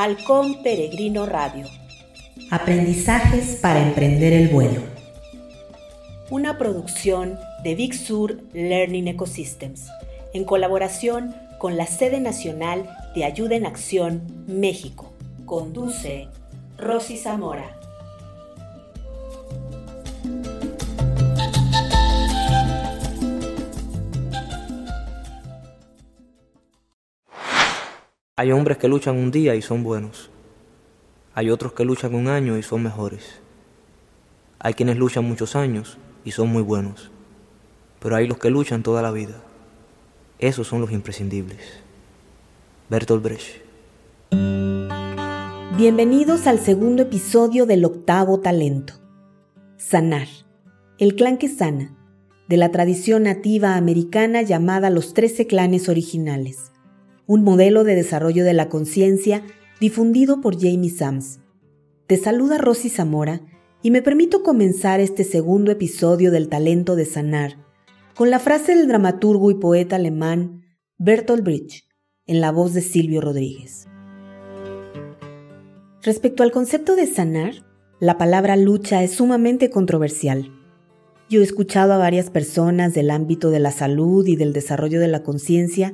Halcón Peregrino Radio. Aprendizajes para emprender el vuelo. Una producción de Big Sur Learning Ecosystems, en colaboración con la sede nacional de Ayuda en Acción, México. Conduce Rosy Zamora. Hay hombres que luchan un día y son buenos. Hay otros que luchan un año y son mejores. Hay quienes luchan muchos años y son muy buenos. Pero hay los que luchan toda la vida. Esos son los imprescindibles. Bertolt Brecht. Bienvenidos al segundo episodio del octavo talento. Sanar. El clan que sana, de la tradición nativa americana llamada los trece clanes originales un modelo de desarrollo de la conciencia difundido por Jamie Sams. Te saluda Rosy Zamora y me permito comenzar este segundo episodio del talento de sanar con la frase del dramaturgo y poeta alemán Bertolt Brecht en la voz de Silvio Rodríguez. Respecto al concepto de sanar, la palabra lucha es sumamente controversial. Yo he escuchado a varias personas del ámbito de la salud y del desarrollo de la conciencia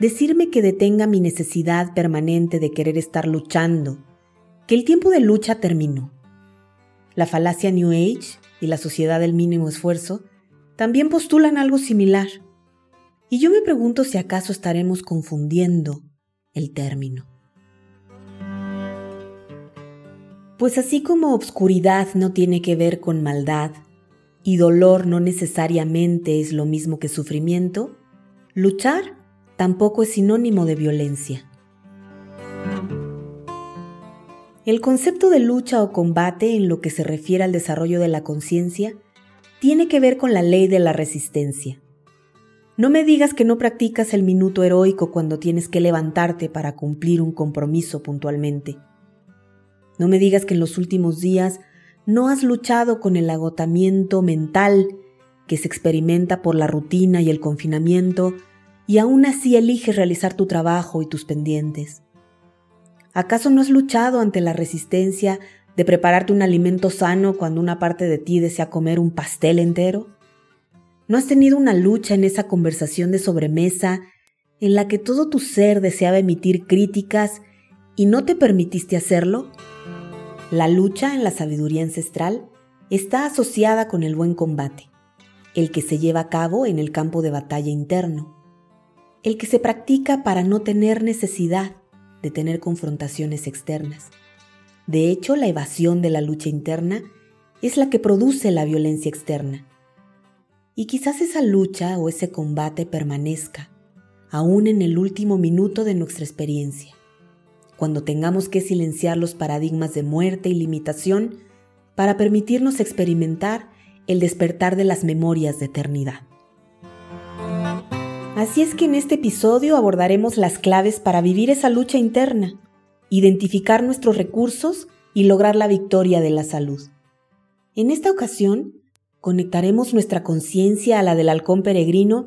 decirme que detenga mi necesidad permanente de querer estar luchando, que el tiempo de lucha terminó. La falacia New Age y la sociedad del mínimo esfuerzo también postulan algo similar. Y yo me pregunto si acaso estaremos confundiendo el término. Pues así como obscuridad no tiene que ver con maldad y dolor no necesariamente es lo mismo que sufrimiento, luchar tampoco es sinónimo de violencia. El concepto de lucha o combate en lo que se refiere al desarrollo de la conciencia tiene que ver con la ley de la resistencia. No me digas que no practicas el minuto heroico cuando tienes que levantarte para cumplir un compromiso puntualmente. No me digas que en los últimos días no has luchado con el agotamiento mental que se experimenta por la rutina y el confinamiento y aún así eliges realizar tu trabajo y tus pendientes? ¿Acaso no has luchado ante la resistencia de prepararte un alimento sano cuando una parte de ti desea comer un pastel entero? ¿No has tenido una lucha en esa conversación de sobremesa en la que todo tu ser deseaba emitir críticas y no te permitiste hacerlo? La lucha en la sabiduría ancestral está asociada con el buen combate, el que se lleva a cabo en el campo de batalla interno el que se practica para no tener necesidad de tener confrontaciones externas. De hecho, la evasión de la lucha interna es la que produce la violencia externa. Y quizás esa lucha o ese combate permanezca, aún en el último minuto de nuestra experiencia, cuando tengamos que silenciar los paradigmas de muerte y limitación para permitirnos experimentar el despertar de las memorias de eternidad. Así es que en este episodio abordaremos las claves para vivir esa lucha interna, identificar nuestros recursos y lograr la victoria de la salud. En esta ocasión, conectaremos nuestra conciencia a la del halcón peregrino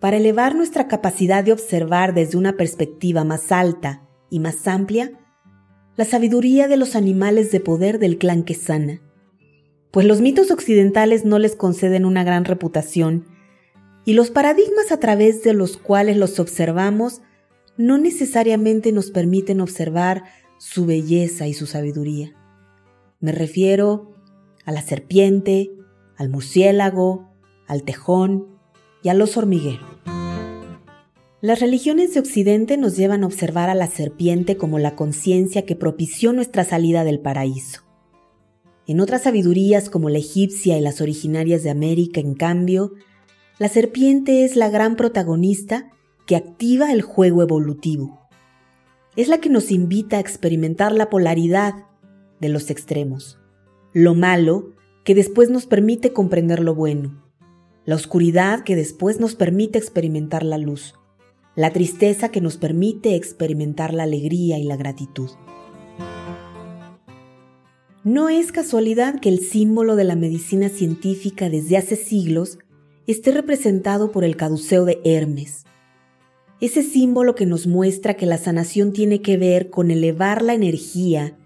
para elevar nuestra capacidad de observar desde una perspectiva más alta y más amplia la sabiduría de los animales de poder del clan que sana. Pues los mitos occidentales no les conceden una gran reputación y los paradigmas a través de los cuales los observamos no necesariamente nos permiten observar su belleza y su sabiduría. Me refiero a la serpiente, al murciélago, al tejón y al oso hormiguero. Las religiones de Occidente nos llevan a observar a la serpiente como la conciencia que propició nuestra salida del paraíso. En otras sabidurías como la egipcia y las originarias de América, en cambio, la serpiente es la gran protagonista que activa el juego evolutivo. Es la que nos invita a experimentar la polaridad de los extremos, lo malo que después nos permite comprender lo bueno, la oscuridad que después nos permite experimentar la luz, la tristeza que nos permite experimentar la alegría y la gratitud. No es casualidad que el símbolo de la medicina científica desde hace siglos esté representado por el caduceo de Hermes. ese símbolo que nos muestra que la sanación tiene que ver con elevar la energía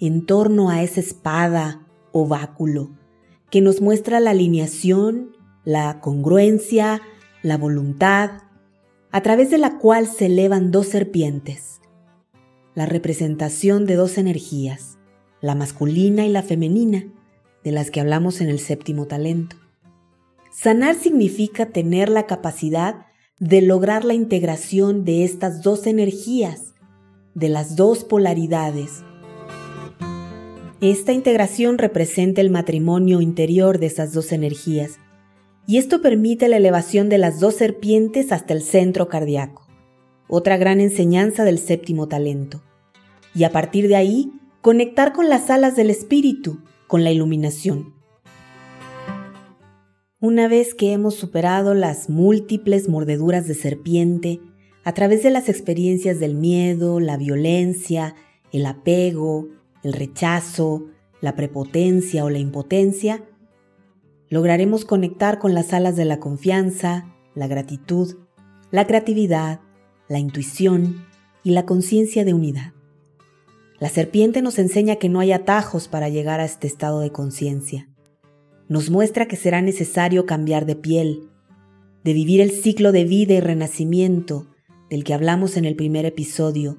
en torno a esa espada o báculo, que nos muestra la alineación, la congruencia, la voluntad, a través de la cual se elevan dos serpientes, la representación de dos energías, la masculina y la femenina, de las que hablamos en el séptimo talento. Sanar significa tener la capacidad de lograr la integración de estas dos energías, de las dos polaridades. Esta integración representa el matrimonio interior de esas dos energías, y esto permite la elevación de las dos serpientes hasta el centro cardíaco, otra gran enseñanza del séptimo talento, y a partir de ahí conectar con las alas del espíritu, con la iluminación. Una vez que hemos superado las múltiples mordeduras de serpiente, a través de las experiencias del miedo, la violencia, el apego, el rechazo, la prepotencia o la impotencia, lograremos conectar con las alas de la confianza, la gratitud, la creatividad, la intuición y la conciencia de unidad. La serpiente nos enseña que no hay atajos para llegar a este estado de conciencia. Nos muestra que será necesario cambiar de piel, de vivir el ciclo de vida y renacimiento del que hablamos en el primer episodio,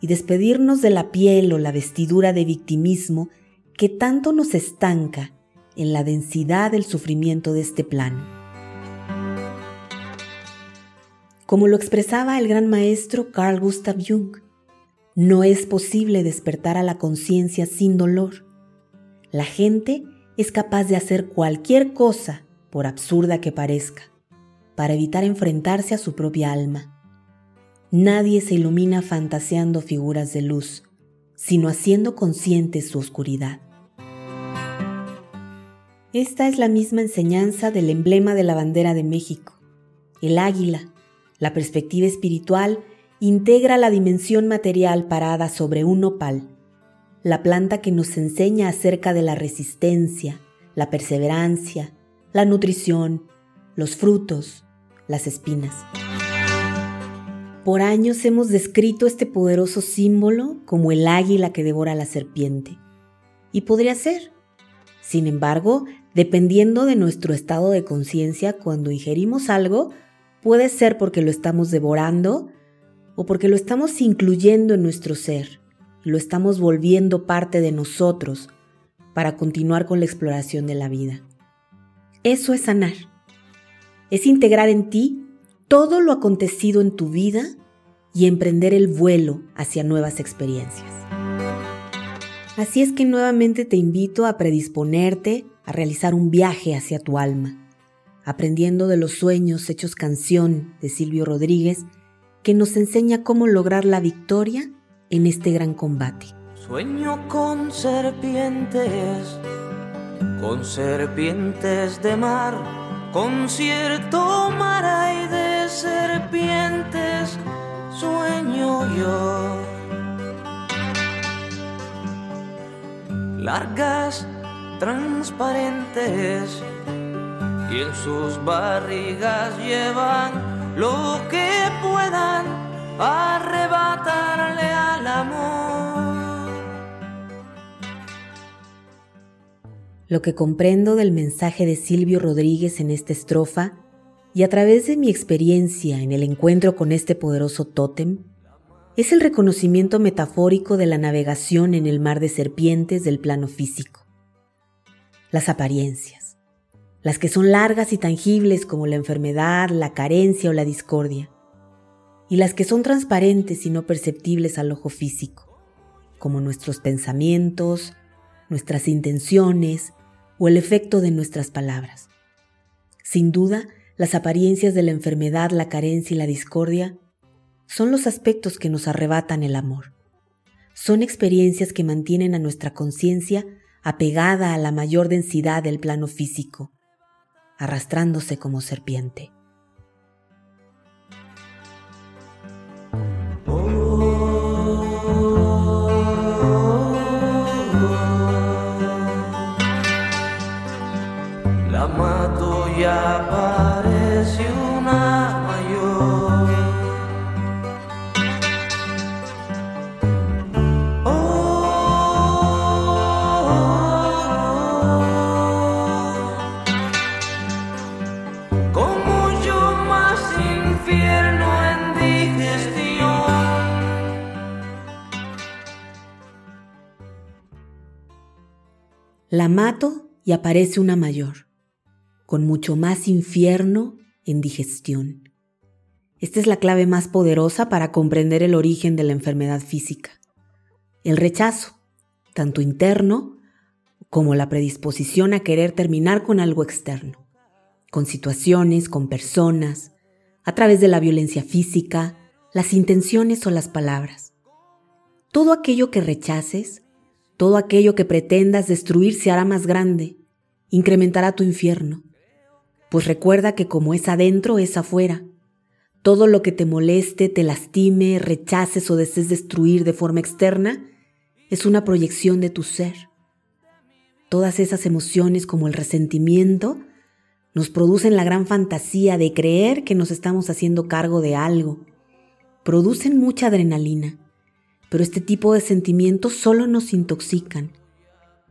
y despedirnos de la piel o la vestidura de victimismo que tanto nos estanca en la densidad del sufrimiento de este plano. Como lo expresaba el gran maestro Carl Gustav Jung, no es posible despertar a la conciencia sin dolor. La gente es capaz de hacer cualquier cosa, por absurda que parezca, para evitar enfrentarse a su propia alma. Nadie se ilumina fantaseando figuras de luz, sino haciendo consciente su oscuridad. Esta es la misma enseñanza del emblema de la bandera de México, el águila. La perspectiva espiritual integra la dimensión material parada sobre un nopal, la planta que nos enseña acerca de la resistencia, la perseverancia, la nutrición, los frutos, las espinas. Por años hemos descrito este poderoso símbolo como el águila que devora a la serpiente. Y podría ser. Sin embargo, Dependiendo de nuestro estado de conciencia, cuando ingerimos algo, puede ser porque lo estamos devorando o porque lo estamos incluyendo en nuestro ser lo estamos volviendo parte de nosotros para continuar con la exploración de la vida. Eso es sanar. Es integrar en ti todo lo acontecido en tu vida y emprender el vuelo hacia nuevas experiencias. Así es que nuevamente te invito a predisponerte a realizar un viaje hacia tu alma, aprendiendo de los sueños hechos canción de Silvio Rodríguez, que nos enseña cómo lograr la victoria en este gran combate. Sueño con serpientes, con serpientes de mar, con cierto mar hay de serpientes, sueño yo largas, transparentes, y en sus barrigas llevan lo que puedan arrebatarle al amor. Lo que comprendo del mensaje de Silvio Rodríguez en esta estrofa y a través de mi experiencia en el encuentro con este poderoso tótem, es el reconocimiento metafórico de la navegación en el mar de serpientes del plano físico. Las apariencias, las que son largas y tangibles como la enfermedad, la carencia o la discordia, y las que son transparentes y no perceptibles al ojo físico, como nuestros pensamientos, nuestras intenciones o el efecto de nuestras palabras. Sin duda, las apariencias de la enfermedad, la carencia y la discordia son los aspectos que nos arrebatan el amor. Son experiencias que mantienen a nuestra conciencia apegada a la mayor densidad del plano físico, arrastrándose como serpiente. aparece una mayor. Oh, oh, Como yo más infierno en digestión. La mato y aparece una mayor con mucho más infierno en digestión. Esta es la clave más poderosa para comprender el origen de la enfermedad física. El rechazo, tanto interno como la predisposición a querer terminar con algo externo, con situaciones, con personas, a través de la violencia física, las intenciones o las palabras. Todo aquello que rechaces, todo aquello que pretendas destruir se hará más grande, incrementará tu infierno. Pues recuerda que como es adentro, es afuera. Todo lo que te moleste, te lastime, rechaces o desees destruir de forma externa es una proyección de tu ser. Todas esas emociones como el resentimiento nos producen la gran fantasía de creer que nos estamos haciendo cargo de algo. Producen mucha adrenalina pero este tipo de sentimientos solo nos intoxican,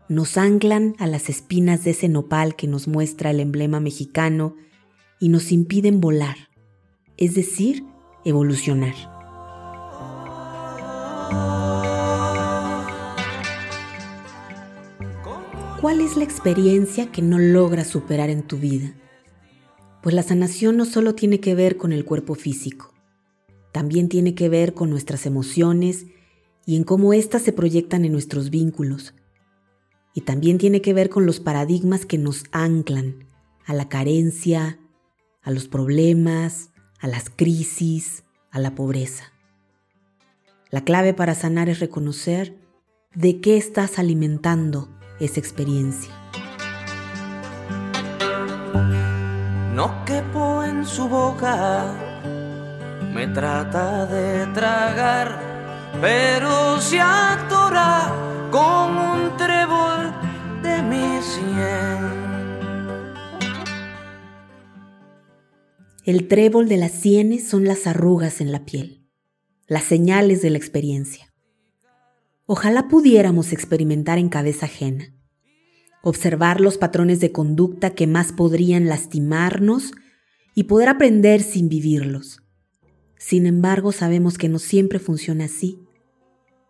nos anclan a las espinas de ese nopal que nos muestra el emblema mexicano y nos impiden volar, es decir, evolucionar. ¿Cuál es la experiencia que no logras superar en tu vida? Pues la sanación no solo tiene que ver con el cuerpo físico, también tiene que ver con nuestras emociones y en cómo éstas se proyectan en nuestros vínculos. Y también tiene que ver con los paradigmas que nos anclan a la carencia, a los problemas, a las crisis, a la pobreza. La clave para sanar es reconocer de qué estás alimentando esa experiencia. No quepo en su boca, me trata de tragar pero se atora con un trébol de mi sien. El trébol de las sienes son las arrugas en la piel, las señales de la experiencia. Ojalá pudiéramos experimentar en cabeza ajena, observar los patrones de conducta que más podrían lastimarnos y poder aprender sin vivirlos. Sin embargo, sabemos que no siempre funciona así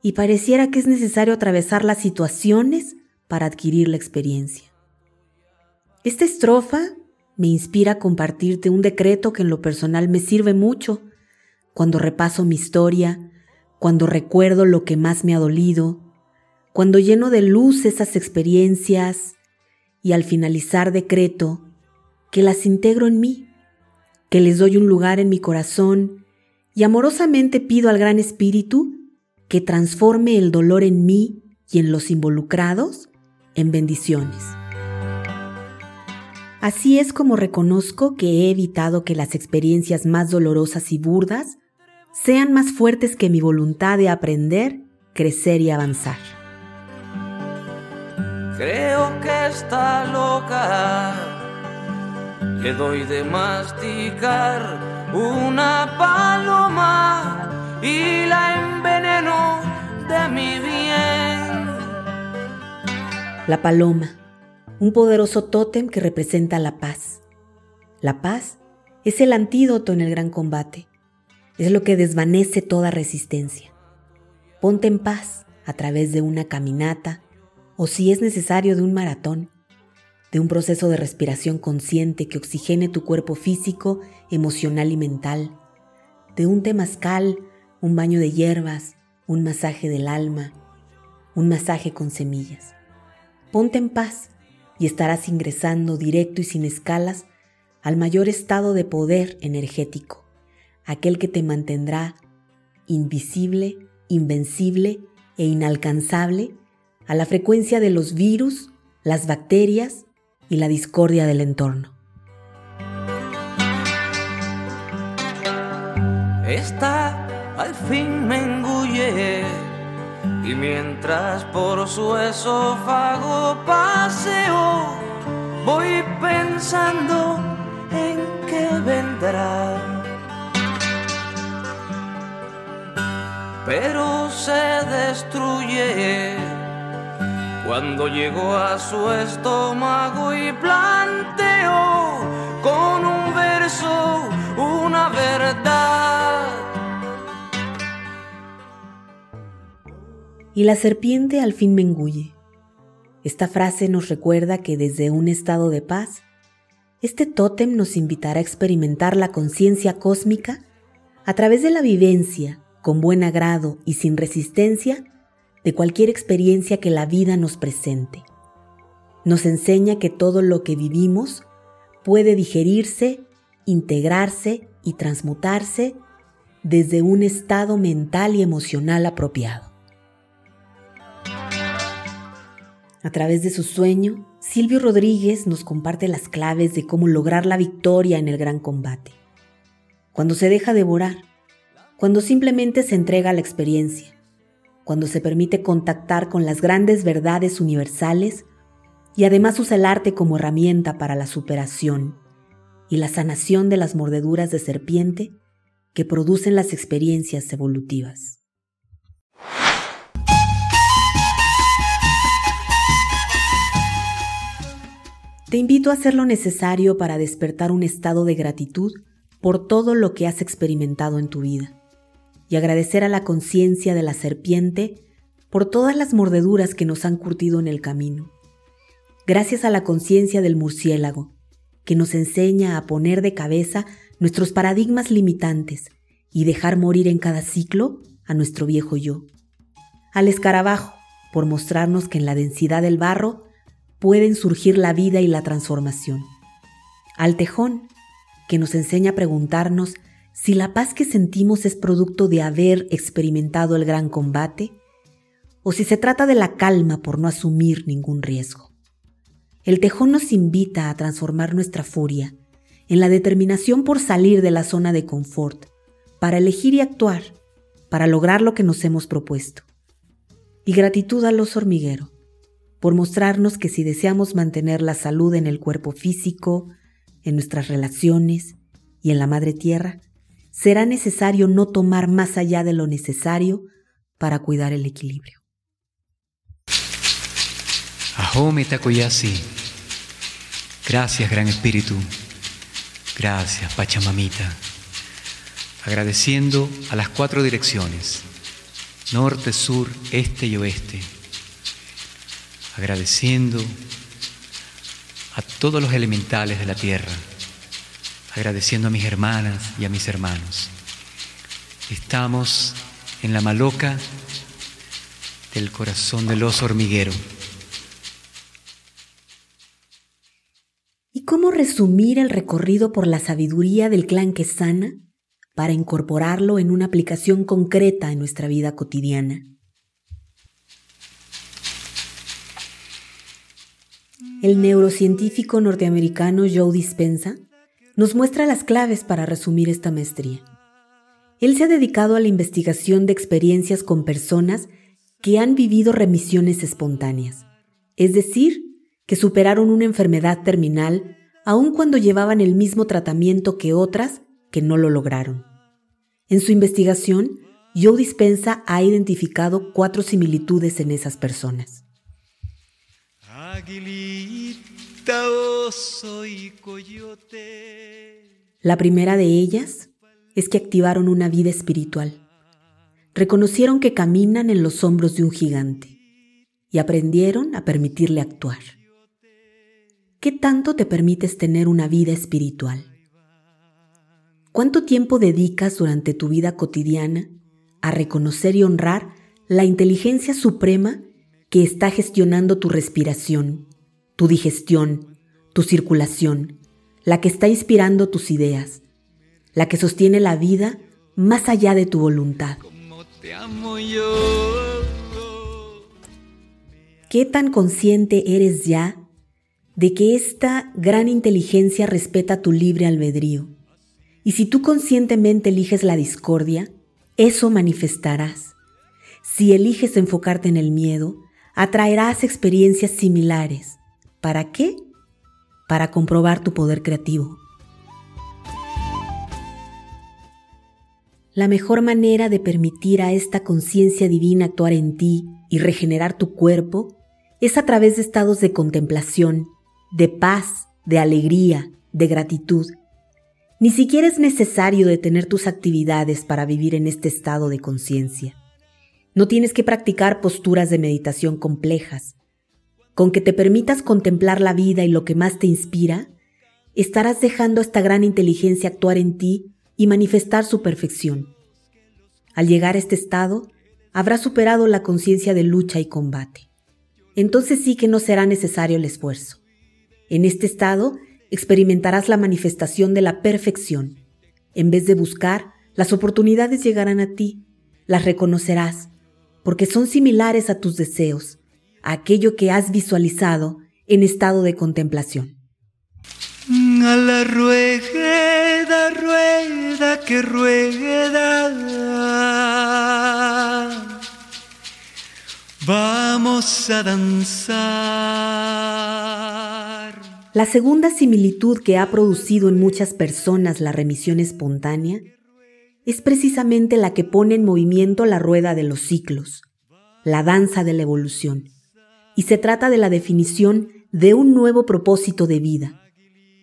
y pareciera que es necesario atravesar las situaciones para adquirir la experiencia. Esta estrofa me inspira a compartirte un decreto que en lo personal me sirve mucho cuando repaso mi historia, cuando recuerdo lo que más me ha dolido, cuando lleno de luz esas experiencias y al finalizar decreto que las integro en mí, que les doy un lugar en mi corazón y amorosamente pido al Gran Espíritu que transforme el dolor en mí y en los involucrados en bendiciones. Así es como reconozco que he evitado que las experiencias más dolorosas y burdas sean más fuertes que mi voluntad de aprender, crecer y avanzar. Creo que está loca, le doy de masticar una paloma y la enveneno de mi bien. La paloma, un poderoso tótem que representa la paz. La paz es el antídoto en el gran combate, es lo que desvanece toda resistencia. Ponte en paz a través de una caminata o si es necesario de un maratón, de un proceso de respiración consciente que oxigene tu cuerpo físico, emocional y mental, de un temazcal un baño de hierbas, un masaje del alma, un masaje con semillas. Ponte en paz y estarás ingresando directo y sin escalas al mayor estado de poder energético, aquel que te mantendrá invisible, invencible e inalcanzable a la frecuencia de los virus, las bacterias y la discordia del entorno. Está al fin me engulle y mientras por su esófago paseo voy pensando en qué vendrá. Pero se destruye cuando llegó a su estómago y planteó con un verso una verdad. Y la serpiente al fin me engulle. Esta frase nos recuerda que desde un estado de paz, este tótem nos invitará a experimentar la conciencia cósmica a través de la vivencia, con buen agrado y sin resistencia, de cualquier experiencia que la vida nos presente. Nos enseña que todo lo que vivimos puede digerirse, integrarse y transmutarse desde un estado mental y emocional apropiado. A través de su sueño, Silvio Rodríguez nos comparte las claves de cómo lograr la victoria en el gran combate. Cuando se deja devorar, cuando simplemente se entrega a la experiencia, cuando se permite contactar con las grandes verdades universales y además usa el arte como herramienta para la superación y la sanación de las mordeduras de serpiente que producen las experiencias evolutivas. Te invito a hacer lo necesario para despertar un estado de gratitud por todo lo que has experimentado en tu vida y agradecer a la conciencia de la serpiente por todas las mordeduras que nos han curtido en el camino. Gracias a la conciencia del murciélago, que nos enseña a poner de cabeza nuestros paradigmas limitantes y dejar morir en cada ciclo a nuestro viejo yo. Al escarabajo, por mostrarnos que en la densidad del barro pueden surgir la vida y la transformación. Al tejón, que nos enseña a preguntarnos si la paz que sentimos es producto de haber experimentado el gran combate o si se trata de la calma por no asumir ningún riesgo. El tejón nos invita a transformar nuestra furia en la determinación por salir de la zona de confort, para elegir y actuar, para lograr lo que nos hemos propuesto. Y gratitud al oso hormiguero, por mostrarnos que si deseamos mantener la salud en el cuerpo físico, en nuestras relaciones y en la madre tierra, será necesario no tomar más allá de lo necesario para cuidar el equilibrio. Ahome Takoyasi. Gracias, Gran Espíritu. Gracias, Pachamamita. Agradeciendo a las cuatro direcciones, norte, sur, este y oeste agradeciendo a todos los elementales de la tierra, agradeciendo a mis hermanas y a mis hermanos. Estamos en la maloca del corazón del oso hormiguero. ¿Y cómo resumir el recorrido por la sabiduría del clan Quesana para incorporarlo en una aplicación concreta en nuestra vida cotidiana? El neurocientífico norteamericano Joe Dispensa nos muestra las claves para resumir esta maestría. Él se ha dedicado a la investigación de experiencias con personas que han vivido remisiones espontáneas, es decir, que superaron una enfermedad terminal aun cuando llevaban el mismo tratamiento que otras que no lo lograron. En su investigación, Joe Dispensa ha identificado cuatro similitudes en esas personas. La primera de ellas es que activaron una vida espiritual. Reconocieron que caminan en los hombros de un gigante y aprendieron a permitirle actuar. ¿Qué tanto te permites tener una vida espiritual? ¿Cuánto tiempo dedicas durante tu vida cotidiana a reconocer y honrar la inteligencia suprema que está gestionando tu respiración, tu digestión, tu circulación, la que está inspirando tus ideas, la que sostiene la vida más allá de tu voluntad. ¿Qué tan consciente eres ya de que esta gran inteligencia respeta tu libre albedrío? Y si tú conscientemente eliges la discordia, eso manifestarás. Si eliges enfocarte en el miedo, atraerás experiencias similares. ¿Para qué? Para comprobar tu poder creativo. La mejor manera de permitir a esta conciencia divina actuar en ti y regenerar tu cuerpo es a través de estados de contemplación, de paz, de alegría, de gratitud. Ni siquiera es necesario detener tus actividades para vivir en este estado de conciencia. No tienes que practicar posturas de meditación complejas. con que te permitas contemplar la vida y lo que más te inspira, estarás dejando a esta gran inteligencia actuar en ti y manifestar su perfección. Al llegar a este estado, habrás superado la conciencia de lucha y combate. Entonces sí que no será necesario el esfuerzo. En este estado experimentarás la manifestación de la perfección. En vez de buscar, las oportunidades llegarán a ti, las reconocerás, porque son similares a tus deseos, a aquello que has visualizado en estado de contemplación. A la rueda, rueda que rueda. Vamos a danzar. La segunda similitud que ha producido en muchas personas la remisión espontánea es precisamente la que pone en movimiento la rueda de los ciclos, la danza de la evolución, y se trata de la definición de un nuevo propósito de vida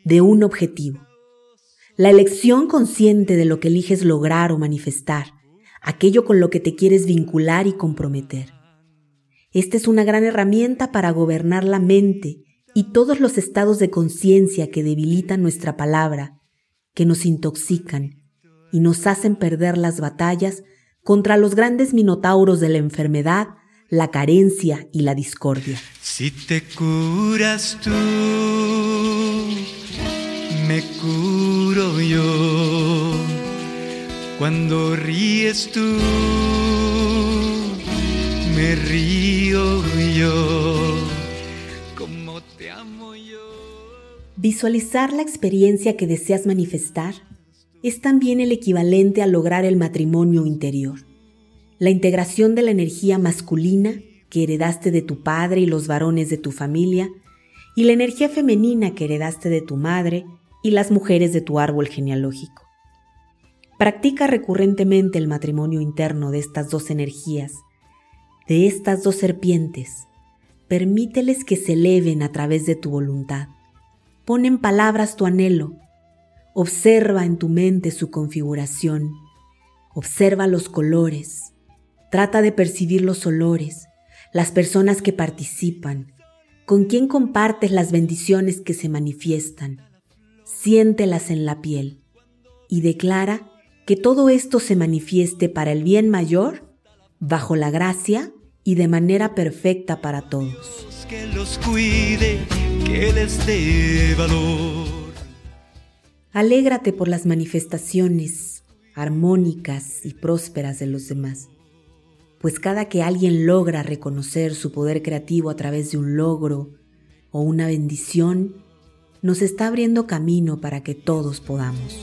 de un objetivo. La elección consciente de lo que eliges lograr o manifestar, aquello con lo que te quieres vincular y comprometer. Esta es una gran herramienta para gobernar la mente y todos los estados de conciencia que debilitan nuestra palabra, que nos intoxican y nos hacen perder las batallas contra los grandes minotauros de la enfermedad, la carencia y la discordia. Si te curas tú me curo yo. Cuando ríes tú, me río yo. Como te amo yo. Visualizar la experiencia que deseas manifestar es también el equivalente a lograr el matrimonio interior. La integración de la energía masculina que heredaste de tu padre y los varones de tu familia y la energía femenina que heredaste de tu madre y las mujeres de tu árbol genealógico. Practica recurrentemente el matrimonio interno de estas dos energías, de estas dos serpientes. Permíteles que se eleven a través de tu voluntad. Pon en palabras tu anhelo. Observa en tu mente su configuración. Observa los colores. Trata de percibir los olores, las personas que participan, con quién compartes las bendiciones que se manifiestan siéntelas en la piel y declara que todo esto se manifieste para el bien mayor, bajo la gracia y de manera perfecta para todos. Que los cuide, que les dé valor. Alégrate por las manifestaciones armónicas y prósperas de los demás, pues cada que alguien logra reconocer su poder creativo a través de un logro o una bendición, nos está abriendo camino para que todos podamos.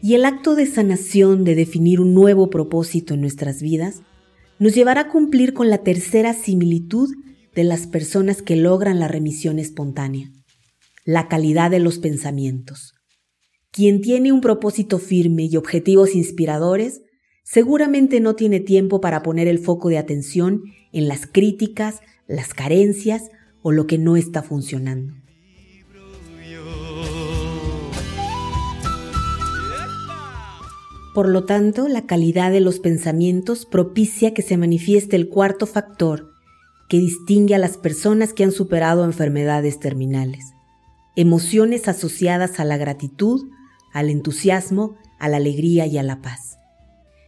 Y el acto de sanación de definir un nuevo propósito en nuestras vidas nos llevará a cumplir con la tercera similitud de las personas que logran la remisión espontánea, la calidad de los pensamientos. Quien tiene un propósito firme y objetivos inspiradores seguramente no tiene tiempo para poner el foco de atención en las críticas, las carencias o lo que no está funcionando. Por lo tanto, la calidad de los pensamientos propicia que se manifieste el cuarto factor que distingue a las personas que han superado enfermedades terminales. Emociones asociadas a la gratitud, al entusiasmo, a la alegría y a la paz.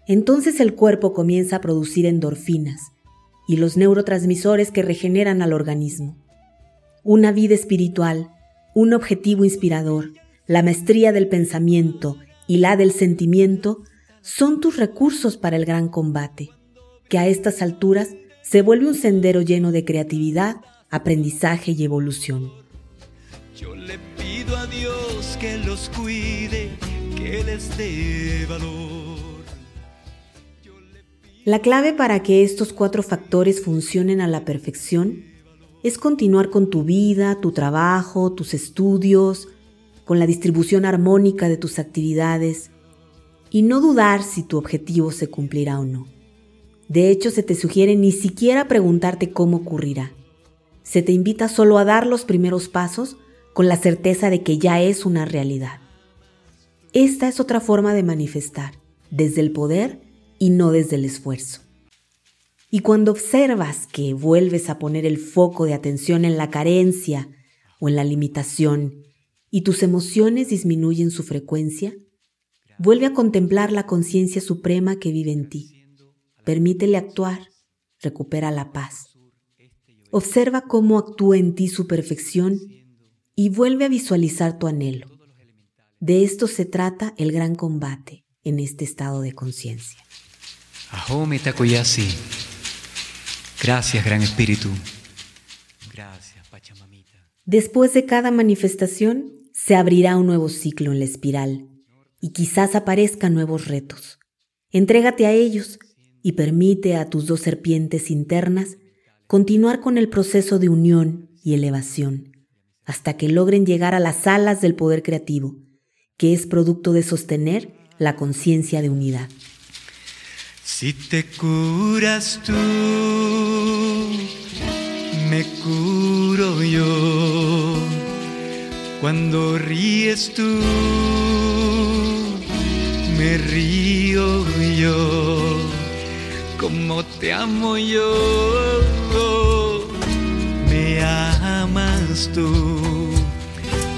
Entonces el cuerpo comienza a producir endorfinas y los neurotransmisores que regeneran al organismo. Una vida espiritual, un objetivo inspirador, la maestría del pensamiento y la del sentimiento son tus recursos para el gran combate, que a estas alturas se vuelve un sendero lleno de creatividad, aprendizaje y evolución. Yo le pido a Dios que los cuide, que les dé valor. La clave para que estos cuatro factores funcionen a la perfección es continuar con tu vida, tu trabajo, tus estudios, con la distribución armónica de tus actividades y no dudar si tu objetivo se cumplirá o no. De hecho, se te sugiere ni siquiera preguntarte cómo ocurrirá. Se te invita solo a dar los primeros pasos con la certeza de que ya es una realidad. Esta es otra forma de manifestar, desde el poder y no desde el esfuerzo. Y cuando observas que vuelves a poner el foco de atención en la carencia o en la limitación y tus emociones disminuyen su frecuencia, vuelve a contemplar la conciencia suprema que vive en ti. Permítele actuar, recupera la paz. Observa cómo actúa en ti su perfección y vuelve a visualizar tu anhelo. De esto se trata el gran combate en este estado de conciencia. Ahome Takoyasi. Gracias, Gran Espíritu. Gracias, Pachamamita. Después de cada manifestación, se abrirá un nuevo ciclo en la espiral y quizás aparezcan nuevos retos. Entrégate a ellos y permite a tus dos serpientes internas continuar con el proceso de unión y elevación hasta que logren llegar a las alas del poder creativo, que es producto de sostener la conciencia de unidad. Si te curas tú, me curo yo. Cuando ríes tú, me río yo. Como te amo yo, me amas tú.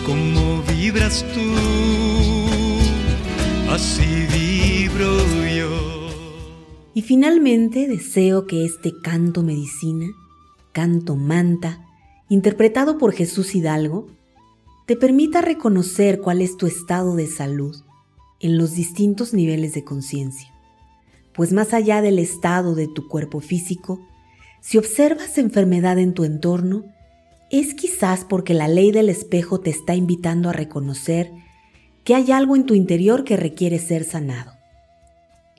Como vibras tú, así vibro yo. Y finalmente deseo que este canto medicina, canto manta, interpretado por Jesús Hidalgo, te permita reconocer cuál es tu estado de salud en los distintos niveles de conciencia. Pues más allá del estado de tu cuerpo físico, si observas enfermedad en tu entorno, es quizás porque la ley del espejo te está invitando a reconocer que hay algo en tu interior que requiere ser sanado.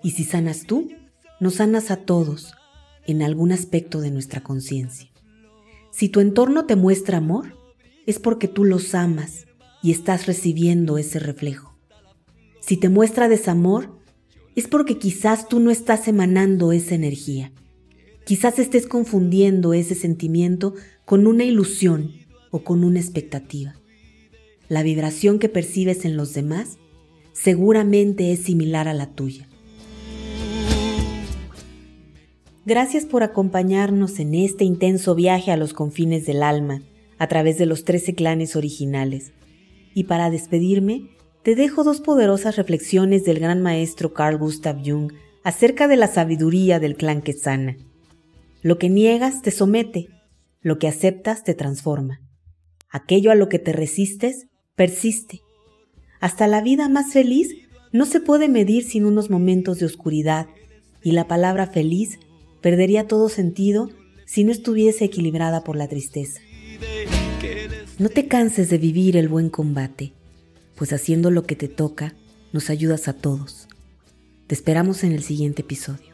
Y si sanas tú, nos sanas a todos en algún aspecto de nuestra conciencia. Si tu entorno te muestra amor, es porque tú los amas y estás recibiendo ese reflejo. Si te muestra desamor, es porque quizás tú no estás emanando esa energía. Quizás estés confundiendo ese sentimiento con una ilusión o con una expectativa. La vibración que percibes en los demás seguramente es similar a la tuya. Gracias por acompañarnos en este intenso viaje a los confines del alma a través de los 13 clanes originales. Y para despedirme, te dejo dos poderosas reflexiones del gran maestro Carl Gustav Jung acerca de la sabiduría del clan Quetzana. Lo que niegas te somete, lo que aceptas te transforma. Aquello a lo que te resistes persiste. Hasta la vida más feliz no se puede medir sin unos momentos de oscuridad, y la palabra feliz perdería todo sentido si no estuviese equilibrada por la tristeza. No te canses de vivir el buen combate pues haciendo lo que te toca, nos ayudas a todos. Te esperamos en el siguiente episodio.